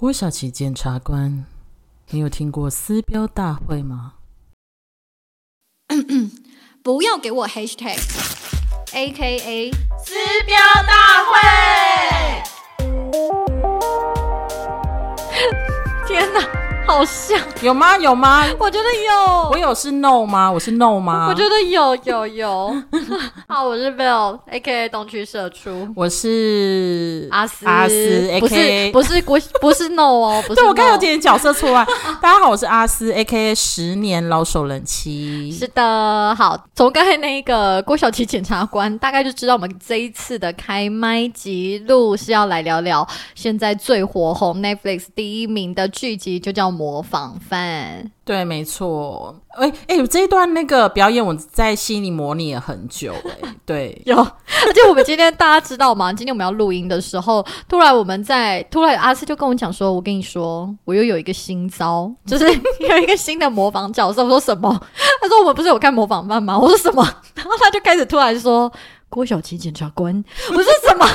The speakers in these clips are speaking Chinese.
郭小琪检察官，你有听过撕标大会吗？不要给我 hashtag A K A 撕标大会，天哪，好像，有吗？有吗？我觉得有，我有是 no 吗？我是 no 吗？我觉得有有有。好，我是 Bill A K A 东区社出我是阿斯阿斯不 A.K.A 是不是不 不是 No 哦，不是对我刚有点角色错乱。大家好，我是阿斯 A K A 十年老手人妻。是的，好，从刚才那个郭小琪检察官，大概就知道我们这一次的开麦集录是要来聊聊现在最火红 Netflix 第一名的剧集，就叫《模仿犯》。对，没错。哎、哎、这一段那个表演，我在心里模拟了很久、哎，对，有，而且我们今天大家知道吗？今天我们要录音的时候，突然我们在突然阿斯就跟我讲说：“我跟你说，我又有一个新招，就是 有一个新的模仿角色。”我说什么？他说我们不是有看模仿犯吗？我说什么？然后他就开始突然说。郭小琪检察官，我说什么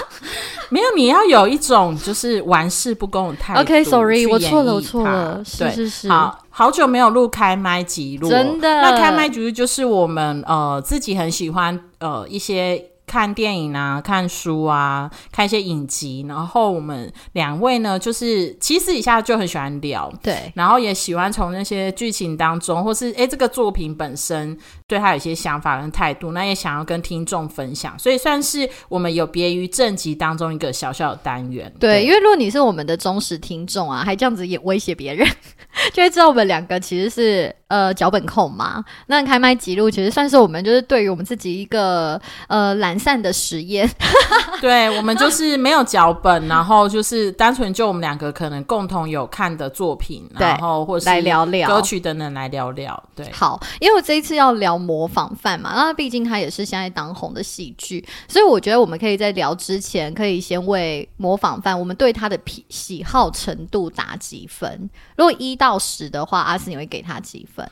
没有，你要有一种就是玩世不恭的态度。？OK，Sorry，、去我错了，我错了，是是是，好好久没有录开麦集录，真的那开麦集录就是我们呃自己很喜欢呃一些。看电影啊，看书啊，看一些影集，然后我们两位呢，就是其实一下就很喜欢聊，对，然后也喜欢从那些剧情当中，或是诶这个作品本身对他有一些想法跟态度，那也想要跟听众分享，所以算是我们有别于正集当中一个小小的单元。对，因为如果你是我们的忠实听众啊，还这样子也威胁别人，就会知道我们两个其实是呃脚本控嘛。那开麦记录其实算是我们就是对于我们自己一个呃懒散的实验。对，我们就是没有脚本，然后就是单纯就我们两个可能共同有看的作品，然后或是来聊聊歌曲等等来聊聊。对，好，因为我这一次要聊模仿犯嘛，那毕竟他也是现在当红的喜剧，所以我觉得我们可以在聊之前，可以先为模仿犯我们对他的喜喜好程度打几分。如果一到十的话，阿斯你会给他几分？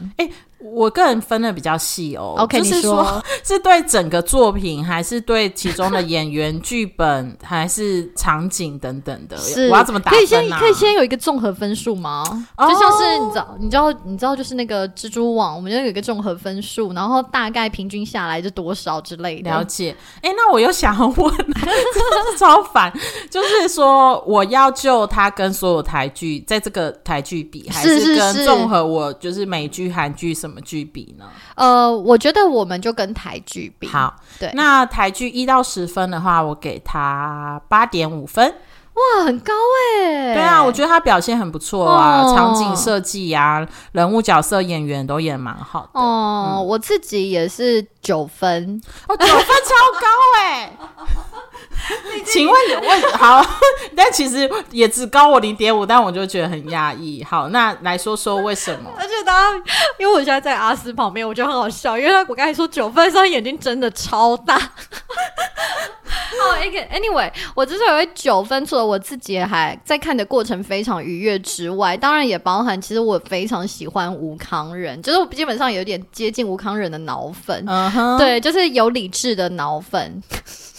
我个人分的比较细哦。OK，就是你说说 是对整个作品，还是对其中的演员、剧本，还是场景等等的？是，我要怎么打可以先？可以先有一个综合分数吗？哦就像是你知道，你知道，你知道，就是那个蜘蛛网，我们就有一个综合分数，然后大概平均下来是多少之类的。了解，哎、那我又想要问，超烦，就是说我要就他跟所有台剧在这个台剧比，还是跟综合我就是美剧、韩剧什么剧比呢？呃，我觉得我们就跟台剧比，好，对那台剧一到十分的话，我给它八点五分。哇，很高哎、对啊，我觉得他表现很不错啊，哦场景设计呀、人物角色、演员都演得蛮好的。哦、我自己也是九分，哦，九分超高哎、请问你问好，但其实也只高我零点五，但我就觉得很压抑。好，那来说说为什么？而且大家，因为我现在在阿斯旁边，我觉得很好笑，因为他我刚才说九分的时候，他眼睛真的超大。好，anyway，我之所以会九分，除了我自己还在看的过程非常愉悦之外，当然也包含其实我非常喜欢吴康仁，就是我基本上有点接近吴康仁的脑粉。对，就是有理智的脑粉，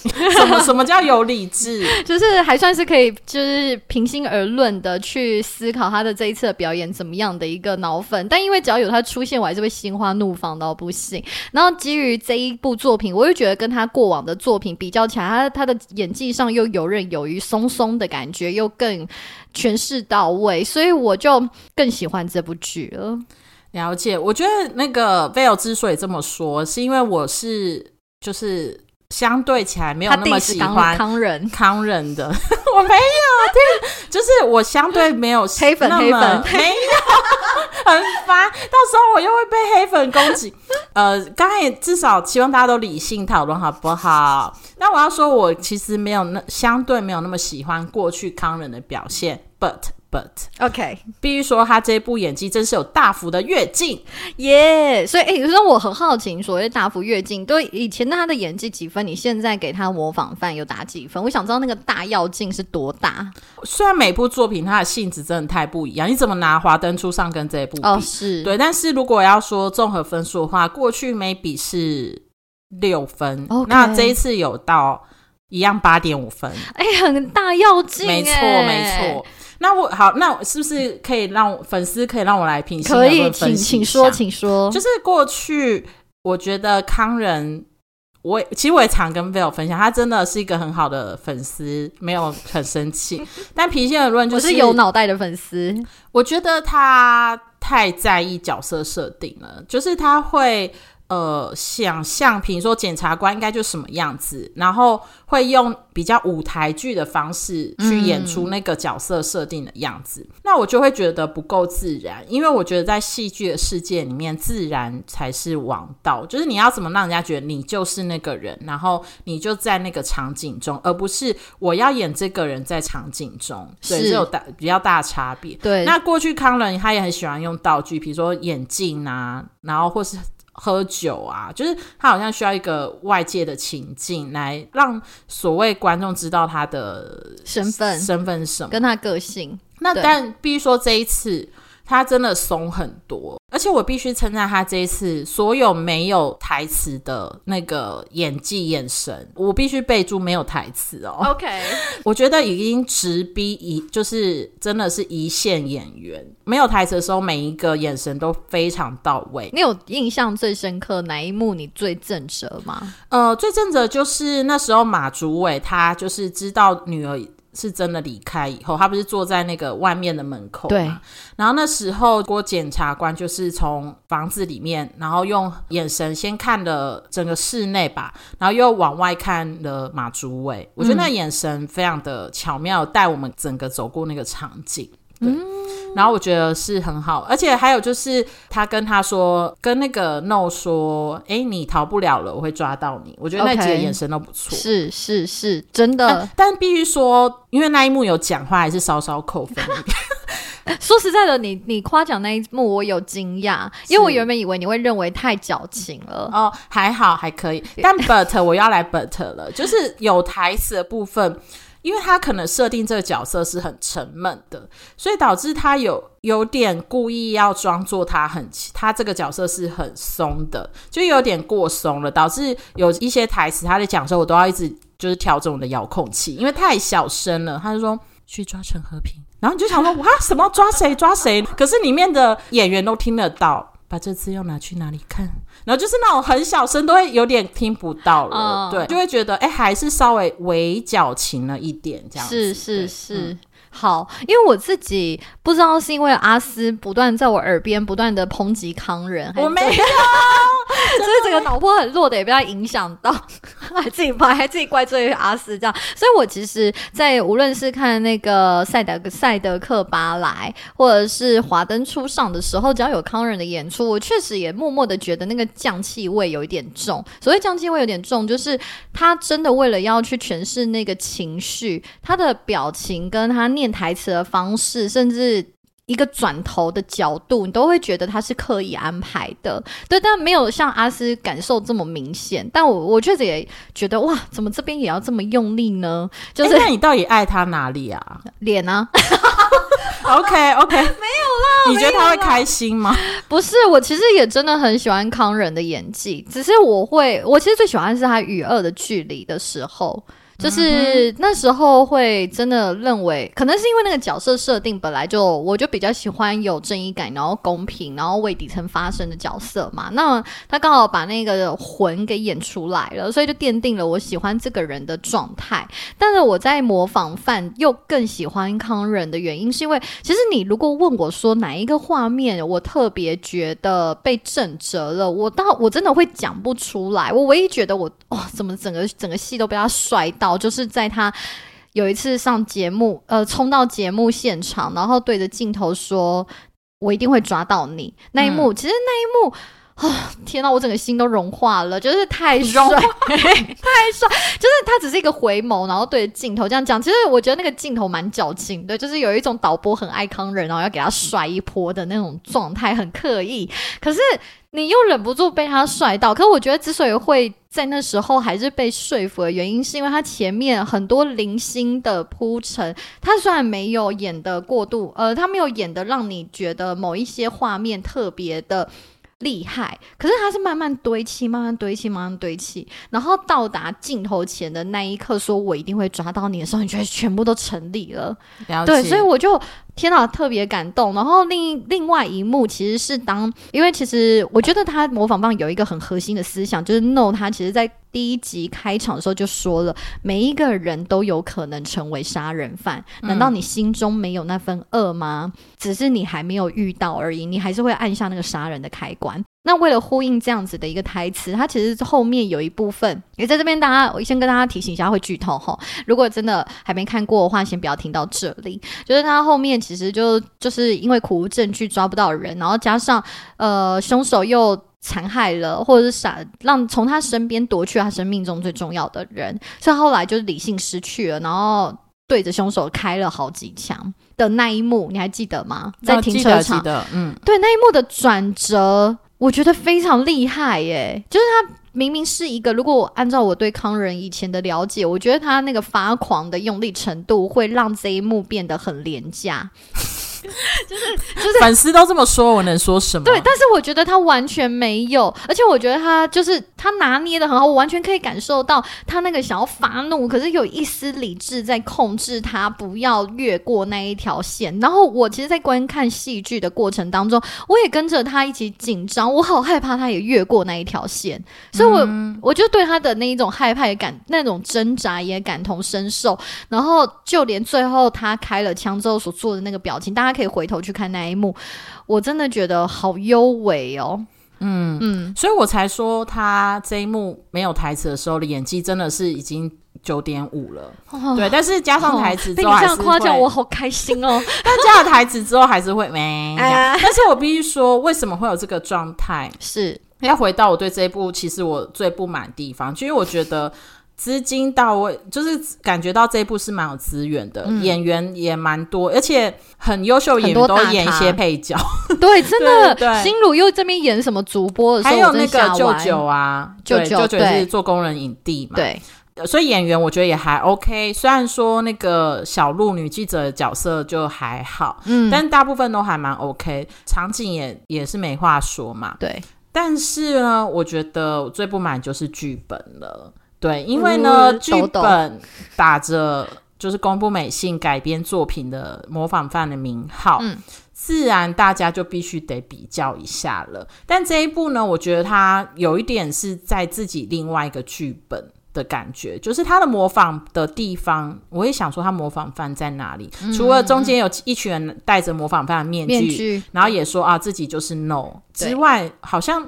什么什么叫有理智？就是还算是可以，就是平心而论的去思考他的这一次的表演怎么样的一个脑粉。但因为只要有他出现，我还是会心花怒放到不行。然后基于这一部作品，我又觉得跟他过往的作品比较起来，他他的演技上又游刃有余，松松的感觉又更诠释到位，所以我就更喜欢这部剧了。了解，我觉得那个 Vale 之所以这么说，是因为我是就是相对起来没有那么喜欢康人。康人的，我没有听，就是我相对没有黑粉黑粉没有，很烦，到时候我又会被黑粉攻击。呃，刚才也至少希望大家都理性讨论，好不好？那我要说，我其实没有那相对没有那么喜欢过去康人的表现，but but OK，必须说他这部演技真是有大幅的跃进。耶所以诶，有时候我很好奇，所谓大幅跃进，对以前他的演技几分，你现在给他模仿犯有打几分？我想知道那个大跃进是多大虽然每部作品它的性质真的太不一样，你怎么拿《华灯初上》跟这一部比？哦，是，对，但是如果要说综合分数的话，过去 maybe 是六分那这一次有到一样八点五分，哎、很大要进，没错哎没错。。那我好，那是不是可以让粉丝可以让我来评？可以，请请说，请说。就是过去，我觉得康仁。我其实我也常跟 Vel 分享，他真的是一个很好的粉丝，没有很生气。但平心而论，就是有脑袋的粉丝。我觉得他太在意角色设定了，就是他会。呃，想象，比如说检察官应该就什么样子，然后会用比较舞台剧的方式去演出那个角色设定的样子，那我就会觉得不够自然，因为我觉得在戏剧的世界里面，自然才是王道，就是你要怎么让人家觉得你就是那个人，然后你就在那个场景中，而不是我要演这个人在场景中，对，这有大比较大差别。对，那过去康伦他也很喜欢用道具，比如说眼镜啊，然后或是。喝酒啊，就是他好像需要一个外界的情境来让所谓观众知道他的身份、身份什么，跟他个性。那但必须说这一次。他真的松很多，而且我必须称赞他这一次所有没有台词的那个演技眼神，我必须备注没有台词哦。OK，我觉得已经直逼一，就是真的是一线演员，没有台词的时候，每一个眼神都非常到位。你有印象最深刻哪一幕？你最震折吗？呃，最震折就是那时候马祖伟他就是知道女儿。是真的离开以后，他不是坐在那个外面的门口对。然后那时候郭检察官就是从房子里面，然后用眼神先看了整个室内吧，然后又往外看了马竹伟。我觉得那眼神非常的巧妙，带我们整个走过那个场景。嗯。然后我觉得是很好，而且还有就是他跟他说，跟那个 No 说，哎，你逃不了了，我会抓到你。我觉得那几个眼神都不错，是是是，真的。但必须说，因为那一幕有讲话，还是稍稍扣分。说实在的，你你夸奖那一幕，我有惊讶，因为我原本以为你会认为太矫情了。哦，还好还可以，但 But 我要来 But 了，就是有台词的部分。因为他可能设定这个角色是很沉闷的，所以导致他有有点故意要装作他很他这个角色是很松的，就有点过松了，导致有一些台词他在讲的时候，我都要一直就是调整我的遥控器，因为太小声了。他就说去抓陈和平，然后你就想说哇什么抓谁抓谁？可是里面的演员都听得到，把这次要拿去哪里看？然后就是那种很小声，都会有点听不到了，对，就会觉得哎，还是稍微微矫情了一点，这样是是是。好，因为我自己不知道是因为阿斯不断在我耳边不断的抨击康人，我没有，所以整个脑波很弱的也被他影响到，还自己拍，还自己怪罪阿斯这样。所以我其实，在无论是看那个赛德赛德克巴莱，或者是华灯初上的时候，只要有康人的演出，我确实也默默的觉得那个降气味有一点重。所谓降气味有点重，就是他真的为了要去诠释那个情绪，他的表情跟他。念台词的方式，甚至一个转头的角度，你都会觉得他是刻意安排的。对，但没有像阿斯感受这么明显。但我我确实也觉得，哇，怎么这边也要这么用力呢？就是那你到底爱他哪里啊？脸啊？OK OK，没有啦。你觉得他会开心吗？不是，我其实也真的很喜欢康仁的演技，只是我会，我其实最喜欢是他与恶的距离的时候。就是那时候会真的认为，可能是因为那个角色设定本来就，我就比较喜欢有正义感，然后公平，然后为底层发声的角色嘛。那他刚好把那个魂给演出来了，所以就奠定了我喜欢这个人的状态。但是我在模仿范又更喜欢康仁的原因，是因为其实你如果问我说哪一个画面我特别觉得被震折了，我倒我真的会讲不出来。我唯一觉得我哇，怎么整个整个戏都被他摔到。就是在他有一次上节目，呃，冲到节目现场，然后对着镜头说：“我一定会抓到你。”那一幕，其实那一幕啊，天呐，我整个心都融化了，就是太 帅，太帅！就是他只是一个回眸，然后对着镜头这样讲。其实我觉得那个镜头蛮矫情的，就是有一种导播很爱康人，然后要给他甩一波的那种状态，很刻意。可是。你又忍不住被他帅到，可我觉得之所以会在那时候还是被说服的原因，是因为他前面很多零星的铺陈，他虽然没有演的过度，呃，他没有演的让你觉得某一些画面特别的厉害，可是他是慢慢堆砌，慢慢堆砌，慢慢堆砌，然后到达镜头前的那一刻，说我一定会抓到你的时候，你觉得全部都成立了。了对，所以我就天哪，特别感动。然后另另外一幕其实是当，因为其实我觉得他模仿棒有一个很核心的思想，就是 No，他其实在第一集开场的时候就说了，每一个人都有可能成为杀人犯。难道你心中没有那份恶吗？只是你还没有遇到而已，你还是会按下那个杀人的开关。那为了呼应这样子的一个台词，它其实后面有一部分也在这边，大家我先跟大家提醒一下，会剧透哈。如果真的还没看过的话，先不要听到这里。就是他后面其实就就是因为苦无证据抓不到人，然后加上呃凶手又残害了或者是杀让从他身边夺去他生命中最重要的人，所以后来就是理性失去了，然后对着凶手开了好几枪的那一幕，你还记得吗？在哦停车场嗯，对那一幕的转折，我觉得非常厉害耶！就是他明明是一个，如果我按照我对康仁以前的了解，我觉得他那个发狂的用力程度会让这一幕变得很廉价。粉丝都这么说，我能说什么？对，但是我觉得他完全没有，而且我觉得他就是他拿捏的很好，我完全可以感受到他那个想要发怒，可是有一丝理智在控制他不要越过那一条线。然后我其实，在观看戏剧的过程当中，我也跟着他一起紧张，我好害怕他也越过那一条线，所以我、我就对他的那一种害怕也感那种挣扎也感同身受。然后就连最后他开了枪之后所做的那个表情，大家可以回头去看那一幕，我真的觉得好优美哦。嗯嗯，所以我才说他这一幕没有台词的时候的演技真的是已经九点五了。哦对，但是加上台词之后还是样夸奖，会我好开心哦。但加了台词之后还是会没。啊但是我必须说，为什么会有这个状态？是，要回到我对这一部，其实我最不满的地方，就因为我觉得资金到位，就是感觉到这一部是蛮有资源的，演员也蛮多，而且很优秀演员都演一些配角，对，真的。对对心如又这边演什么主播的时候，还有那个舅舅啊，舅舅舅舅是做工人影帝嘛，对，所以演员我觉得也还 OK，虽然说那个小鹿女记者的角色就还好，嗯，但大部分都还蛮 OK，场景也也是没话说嘛。对，但是呢，我觉得我最不满就是剧本了。对，因为呢，剧本打着就是公布美信改编作品的模仿犯的名号，嗯自然大家就必须得比较一下了。但这一部呢，我觉得它有一点是在自己另外一个剧本。的感觉就是他的模仿的地方，我也想说他模仿犯在哪里？除了中间有一群人戴着模仿犯的面具，面具然后也说啊自己就是 no 之外，好像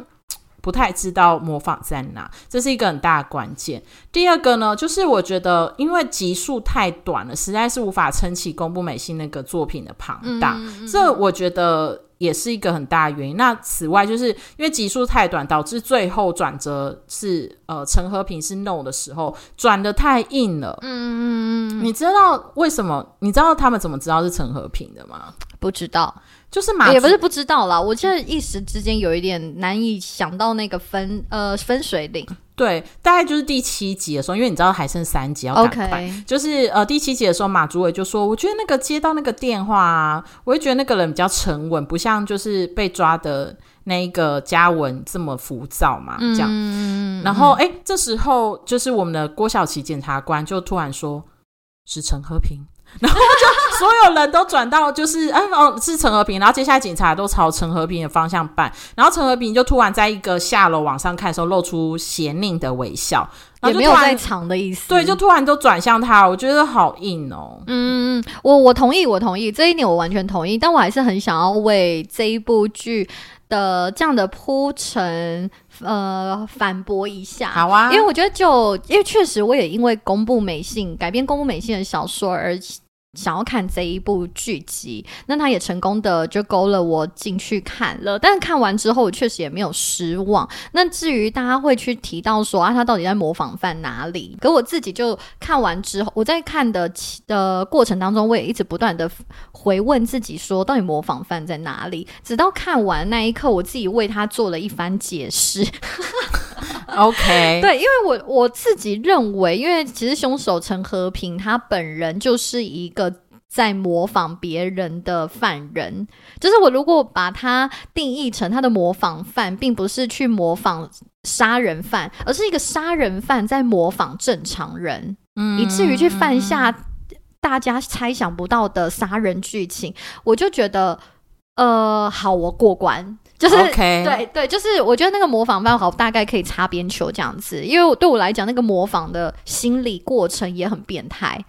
不太知道模仿在哪，这是一个很大的关键。第二个呢，就是我觉得因为集数太短了，实在是无法撑起公布美信那个作品的庞大，这我觉得。也是一个很大的原因。那此外，就是因为集数太短，导致最后转折是呃陈和平是 no 的时候转的太硬了。嗯嗯嗯。你知道为什么？你知道他们怎么知道是陈和平的吗？不知道，就是马也不是不知道啦。我现在一时之间有一点难以想到那个分呃分水岭。对，大概就是第七集的时候，因为你知道还剩三集要赶快 OK 就是呃第七集的时候，马主委就说，我觉得那个接到那个电话啊，我会觉得那个人比较沉稳，不像就是被抓的那一个嘉文这么浮躁嘛，这样。嗯，然后哎，这时候就是我们的郭晓琪检察官就突然说是陈和平。然后就所有人都转到就是哎哦是陈和平，然后接下来警察都朝陈和平的方向办，然后陈和平就突然在一个下楼往上看的时候露出邪佞的微笑，然也没有后就突然在藏的意思。对，就突然都转向他，我觉得好硬哦。嗯，我我同意，我同意这一点，我完全同意。但我还是很想要为这一部剧的这样的铺陈，呃，反驳一下。好啊，因为我觉得就，因为确实我也因为公布美信改编公布美信的小说而想要看这一部剧集，那他也成功的就勾了我进去看了。但是看完之后，我确实也没有失望。那至于大家会去提到说啊，他到底在模仿犯哪里？可我自己就看完之后，我在看的的过程当中，我也一直不断的回问自己说，到底模仿犯在哪里？直到看完那一刻，我自己为他做了一番解释。OK，对，因为我我自己认为，因为其实凶手陈和平他本人就是一个在模仿别人的犯人。就是我如果把它定义成他的模仿犯，并不是去模仿杀人犯，而是一个杀人犯在模仿正常人，嗯以至于去犯下大家猜想不到的杀人剧情，我就觉得，呃，好，我过关。就是对对，就是我觉得那个模仿犯好，大概可以擦边球这样子，因为对我来讲，那个模仿的心理过程也很变态。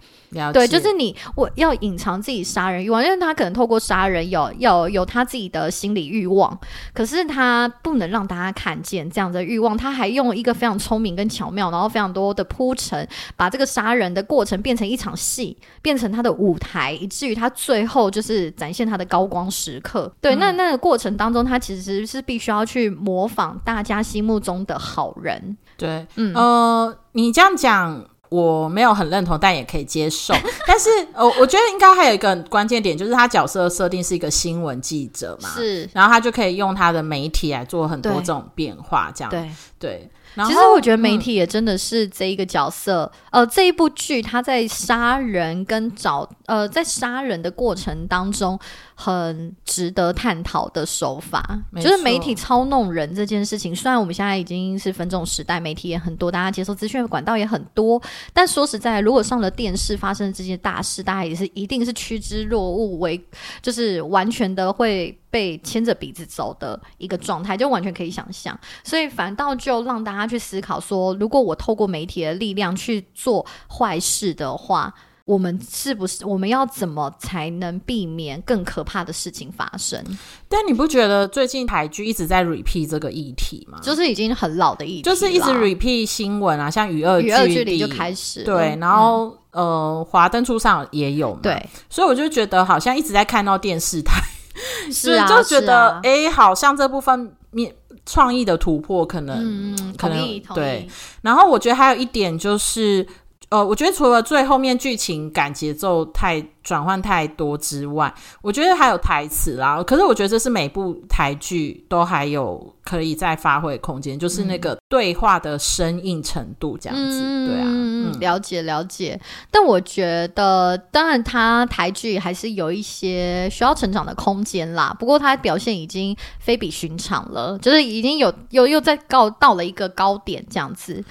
对，就是你我要隐藏自己杀人欲望，因为他可能透过杀人有有有他自己的心理欲望，可是他不能让大家看见这样的欲望，他还用一个非常聪明跟巧妙，然后非常多的铺陈，把这个杀人的过程变成一场戏，变成他的舞台，以至于他最后就是展现他的高光时刻。对，那那个过程当中，他其实是必须要去模仿大家心目中的好人。对，嗯呃，你这样讲。我没有很认同，但也可以接受。但是，呃，我觉得应该还有一个关键点，就是他角色设定是一个新闻记者嘛，是，然后他就可以用他的媒体来做很多这种变化，这样对。对。其实我觉得媒嗯体也真的是这一个角色，呃，这一部剧他在杀人跟找呃在杀人的过程当中，很值得探讨的手法，就是媒体操弄人这件事情。虽然我们现在已经是分众时代，媒体也很多，大家接受资讯的管道也很多，但说实在，如果上了电视发生这些大事，大家也是一定是趋之若鹜，为就是完全的会被牵着鼻子走的一个状态，就完全可以想象。所以反倒就让大家去思考说，如果我透过媒体的力量去做坏事的话，我们是不是我们要怎么才能避免更可怕的事情发生？但你不觉得最近台剧一直在 repeat 这个议题吗？就是已经很老的议题啦，就是一直 repeat 新闻啊，像《与恶与恶距离离就开始对，然后、呃，华灯初上也有嘛，，对，所以我就觉得好像一直在看到电视台，是啊，就觉得哎、诶好像这部分面创意的突破可能，嗯，可能对意，然后我觉得还有一点就是。呃，我觉得除了最后面剧情感节奏太转换太多之外，我觉得还有台词啦。可是我觉得这是每部台剧都还有可以再发挥的空间，就是那个对话的生硬程度这样子。对啊，嗯，嗯，了解了解。但我觉得，当然，它台剧还是有一些需要成长的空间啦。不过，它表现已经非比寻常了，就是已经有又又在高到了一个高点这样子。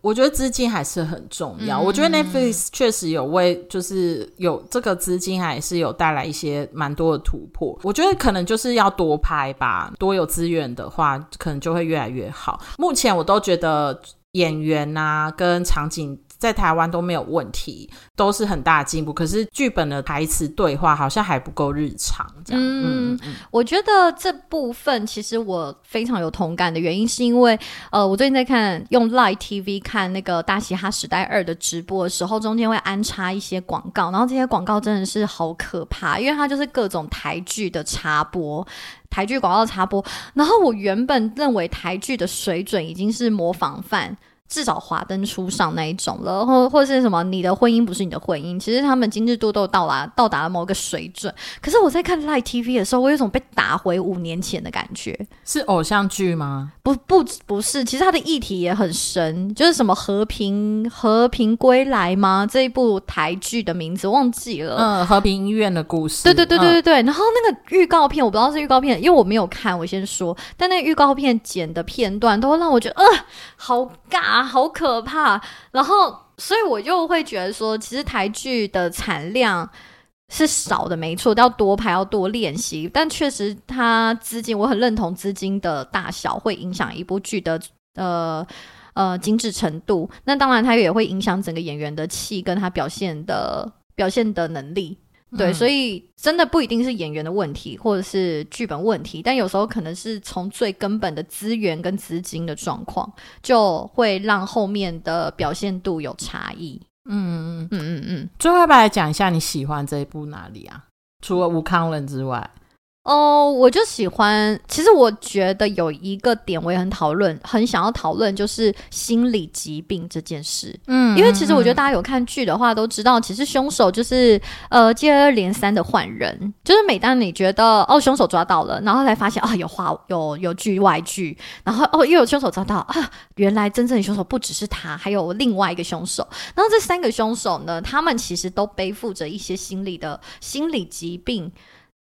我觉得资金还是很重要。嗯我觉得 Netflix 确实有为，就是有这个资金，还是有带来一些蛮多的突破。我觉得可能就是要多拍吧，多有资源的话，可能就会越来越好。目前我都觉得演员啊跟场景。在台湾都没有问题，都是很大的进步。可是剧本的台词对话好像还不够日常，这样。嗯嗯我觉得这部分其实我非常有同感的原因，是因为呃，我最近在看用 Live TV 看那个《大嘻哈时代二》的直播的时候，中间会安插一些广告，然后这些广告真的是好可怕，因为它就是各种台剧的插播。台剧广告插播，然后我原本认为台剧的水准已经是模仿犯，至少华灯初上那一种了，或或是什么你的婚姻不是你的婚姻，其实他们精致度都到达到达了某个水准。可是我在看 Live TV 的时候，我有种被打回五年前的感觉。是偶像剧吗？不不不是，其实它的议题也很深，就是什么和平和平归来吗？这一部台剧的名字忘记了。嗯，和平医院的故事。对对对对嗯对对，然后那个预告片我不知道是预告片，因为我没有看，我先说，但那个预告片剪的片段都会让我觉得，呃，好尬，好可怕。然后，所以我就会觉得说，其实台剧的产量是少的，没错，要多拍，要多练习。但确实，它资金，我很认同资金的大小会影响一部剧的呃。呃，精致程度，那当然它也会影响整个演员的气跟他表现的表现的能力。对，嗯所以真的不一定是演员的问题，或者是剧本问题，但有时候可能是从最根本的资源跟资金的状况，就会让后面的表现度有差异。嗯嗯嗯。嗯嗯嗯。最后要不要来讲一下你喜欢这一部哪里啊？除了吴康仁之外，哦，我就喜欢。其实我觉得有一个点我也很讨论，很想要讨论，就是心理疾病这件事。嗯因为其实我觉得大家有看剧的话，都知道，其实凶手就是呃接二连三的换人，就是每当你觉得哦凶手抓到了，然后才发现啊有话有有剧外剧，然后哦又有凶手抓到啊，原来真正的凶手不只是他，还有另外一个凶手。然后这三个凶手呢，他们其实都背负着一些心理的心理疾病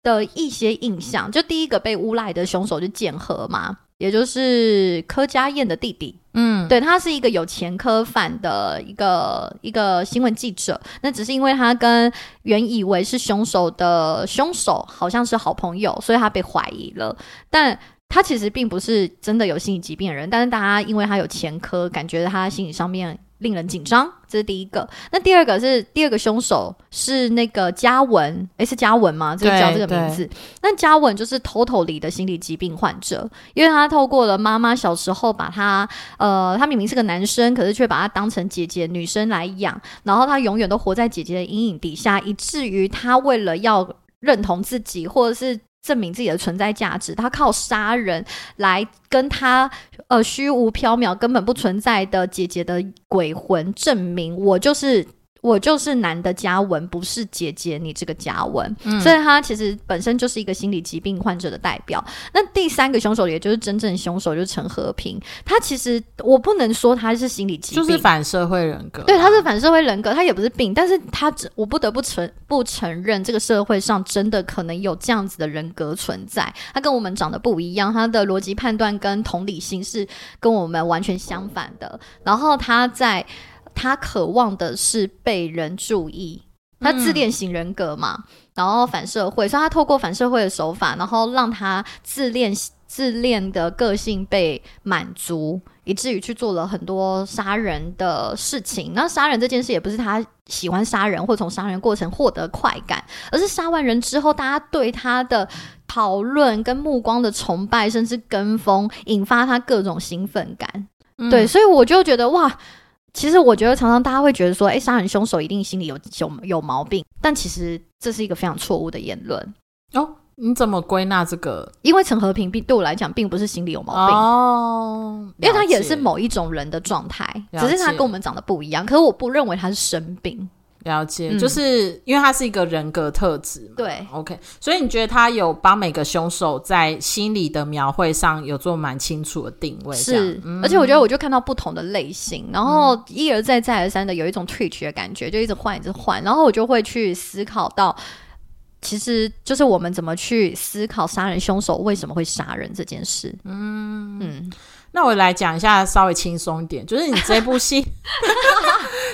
的一些印象。就第一个被诬赖的凶手就建和嘛，也就是柯佳燕的弟弟。嗯，对他是一个有前科犯的一个一个新闻记者，那只是因为他跟原以为是凶手的凶手好像是好朋友，所以他被怀疑了。但他其实并不是真的有心理疾病的人，但是大家因为他有前科，感觉他心理上面令人紧张，这是第一个。那第二个是第二个凶手是那个嘉文，诶，是嘉文吗？这个叫这个名字。那嘉文就是 totally 的心理疾病患者，因为他透过了妈妈小时候把他，呃，他明明是个男生，可是却把他当成姐姐女生来养，然后他永远都活在姐姐的阴影底下，以至于他为了要认同自己，或者是证明自己的存在价值，他靠杀人来跟他呃虚无缥缈、根本不存在的姐姐的鬼魂证明，我就是。我就是男的嘉文，不是姐姐你这个嘉文，所以他其实本身就是一个心理疾病患者的代表。那第三个凶手，也就是真正凶手，就是陈和平。他其实我不能说他是心理疾病，就是反社会人格。对，他是反社会人格，他也不是病，但是他只我不得不承不承认，这个社会上真的可能有这样子的人格存在。他跟我们长得不一样，他的逻辑判断跟同理心是跟我们完全相反的。然后他在他渴望的是被人注意，他自恋型人格嘛，然后反社会，所以他透过反社会的手法，然后让他自恋自恋的个性被满足，以至于去做了很多杀人的事情。那杀人这件事也不是他喜欢杀人或从杀人过程获得快感，而是杀完人之后，大家对他的讨论跟目光的崇拜，甚至跟风，引发他各种兴奋感。嗯对，所以我就觉得哇。其实我觉得常常大家会觉得说，哎，杀人凶手一定心里有有有毛病，但其实这是一个非常错误的言论。哦，你怎么归纳这个？因为陈和平并对我来讲，并不是心里有毛病，哦，因为他也是某一种人的状态，只是他跟我们长得不一样。可是我不认为他是生病。了解，嗯。就是因为他是一个人格特质嘛。对，OK，所以你觉得他有帮每个凶手在心理的描绘上有做蛮清楚的定位，是，嗯而且我觉得我就看到不同的类型，然后一而再再而三的有一种 twitch 的感觉，就一直换一直换，然后我就会去思考到，其实就是我们怎么去思考杀人凶手为什么会杀人这件事。嗯。嗯，那我来讲一下稍微轻松一点，就是你这部戏，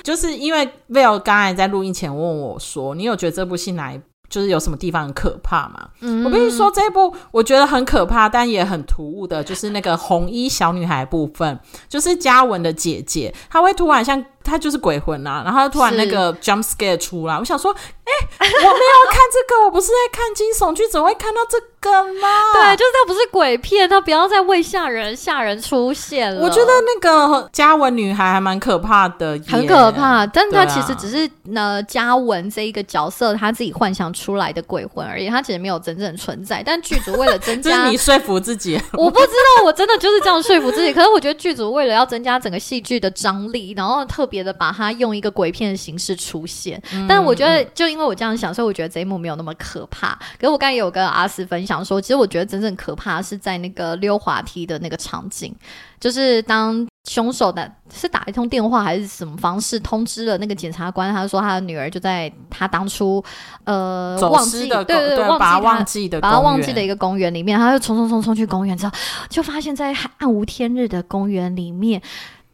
就是因为 Will 刚才在录音前问我说，你有觉得这部戏哪一就是有什么地方很可怕吗？嗯。我必须说这一部我觉得很可怕，但也很突兀的，就是那个红衣小女孩部分，就是嘉文的姐姐，她会突然像她就是鬼魂啊，然后她突然那个 jump scare 出来，我想说，哎、我没有看这个，我不是在看惊悚剧，怎么会看到这个呢？对，就是他不是鬼片，他不要再为吓人吓人出现了。我觉得那个嘉文女孩还蛮可怕的，很可怕，但他对啊其实只是呢嘉文这一个角色她自己幻想出来的鬼魂而已，她其实没有真正存在。但剧组为了增 这加是你说服自己。我不知道，我真的就是这样说服自己。可是我觉得剧组为了要增加整个戏剧的张力，然后特别的把它用一个鬼片的形式出现。但是我觉得，就因为我这样想，所以我觉得这一幕没有那么可怕。可是我刚才也有跟阿斯分享说，其实我觉得真正可怕是在那个溜滑梯的那个场景，就是当。凶手的是打一通电话还是什么方式通知了那个检察官？他说他的女儿就在他当初呃走忘记失的对对对把他忘记忘记的把他忘记的一个公园里面，他就冲冲冲冲去公园之后，就发现在暗无天日的公园里面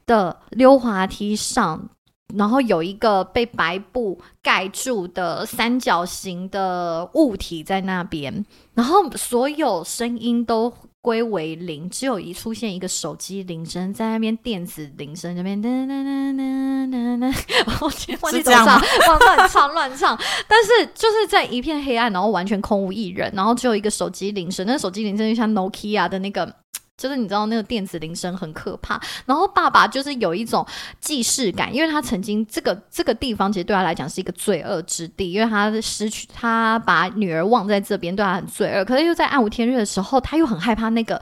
的溜滑梯上，然后有一个被白布盖住的三角形的物体在那边，然后所有声音都。归为零，只有一出现一个手机铃声在那边，电子铃声那边噔噔噔噔噔噔，我记忘记怎么唱，乱唱乱唱，但是就是在一片黑暗，然后完全空无一人，然后只有一个手机铃声，那手机铃声就像 Nokia 的那个就是你知道那个电子铃声很可怕，然后爸爸就是有一种既视感，因为他曾经这个这个地方其实对他来讲是一个罪恶之地，因为他失去他把女儿忘在这边，对他很罪恶。可是又在暗无天日的时候，他又很害怕那个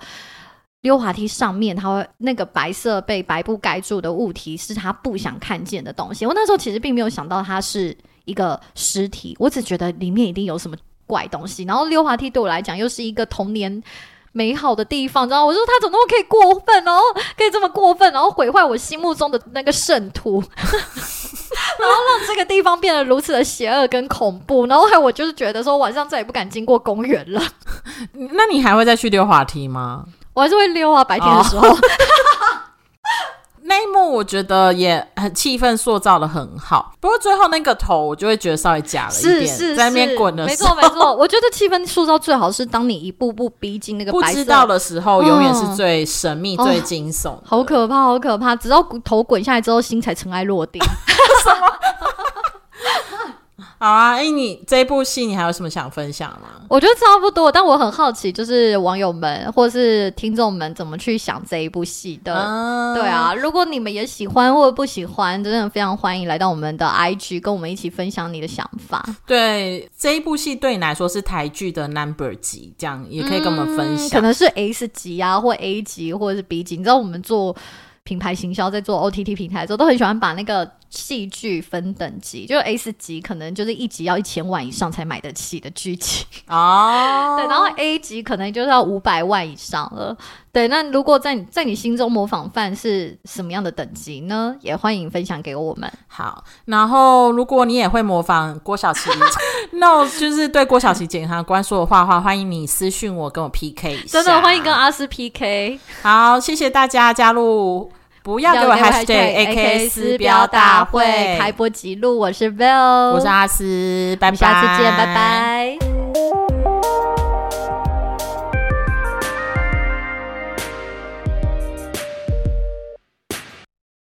溜滑梯上面，他会那个白色被白布盖住的物体是他不想看见的东西。我那时候其实并没有想到它是一个尸体，我只觉得里面一定有什么怪东西。然后溜滑梯对我来讲又是一个童年。美好的地方，知道我说他怎么那么可以过分，然后可以这么过分，然后毁坏我心目中的那个圣徒，然后让这个地方变得如此的邪恶跟恐怖，然后还我就是觉得说晚上再也不敢经过公园了。那你还会再去溜滑梯吗？我还是会溜啊，白天的时候。那一幕我觉得也很气氛塑造的很好，不过最后那个头我就会觉得稍微假了一点，在那边滚的时候，没错没错。我觉得气氛塑造最好是当你一步步逼近那个不知道的时候，永远是最神秘、最惊悚，好可怕，好可怕。直到头滚下来之后，心才尘埃落定。什么？好啊，哎，你这部戏你还有什么想分享吗？我觉得差不多，但我很好奇，就是网友们或是听众们怎么去想这一部戏的。对啊，如果你们也喜欢或者不喜欢，真的非常欢迎来到我们的 IG，跟我们一起分享你的想法。对，这一部戏对你来说是台剧的 Number 级，这样也可以跟我们分享。可能是 S 级啊，或 A 级，或者是 B 级。你知道我们做品牌行销，在做 OTT 平台的时候，都很喜欢把那个。戏剧分等级，就 S 级可能就是一集要一千万以上才买得起的剧情哦。对，然后 A 级可能就是要五百万以上了。对，那如果在在你心中模仿范是什么样的等级呢？也欢迎分享给我们。好，然后如果你也会模仿郭晓琪，那就是对郭晓琪检察官说的话话，欢迎你私讯我跟我 PK 一下。真的欢迎跟阿斯 PK。好，谢谢大家加入。不要给我 hashtag A K 私标大会。开播记录，我是 Bill，我是阿斯，拜拜，下次见，拜拜。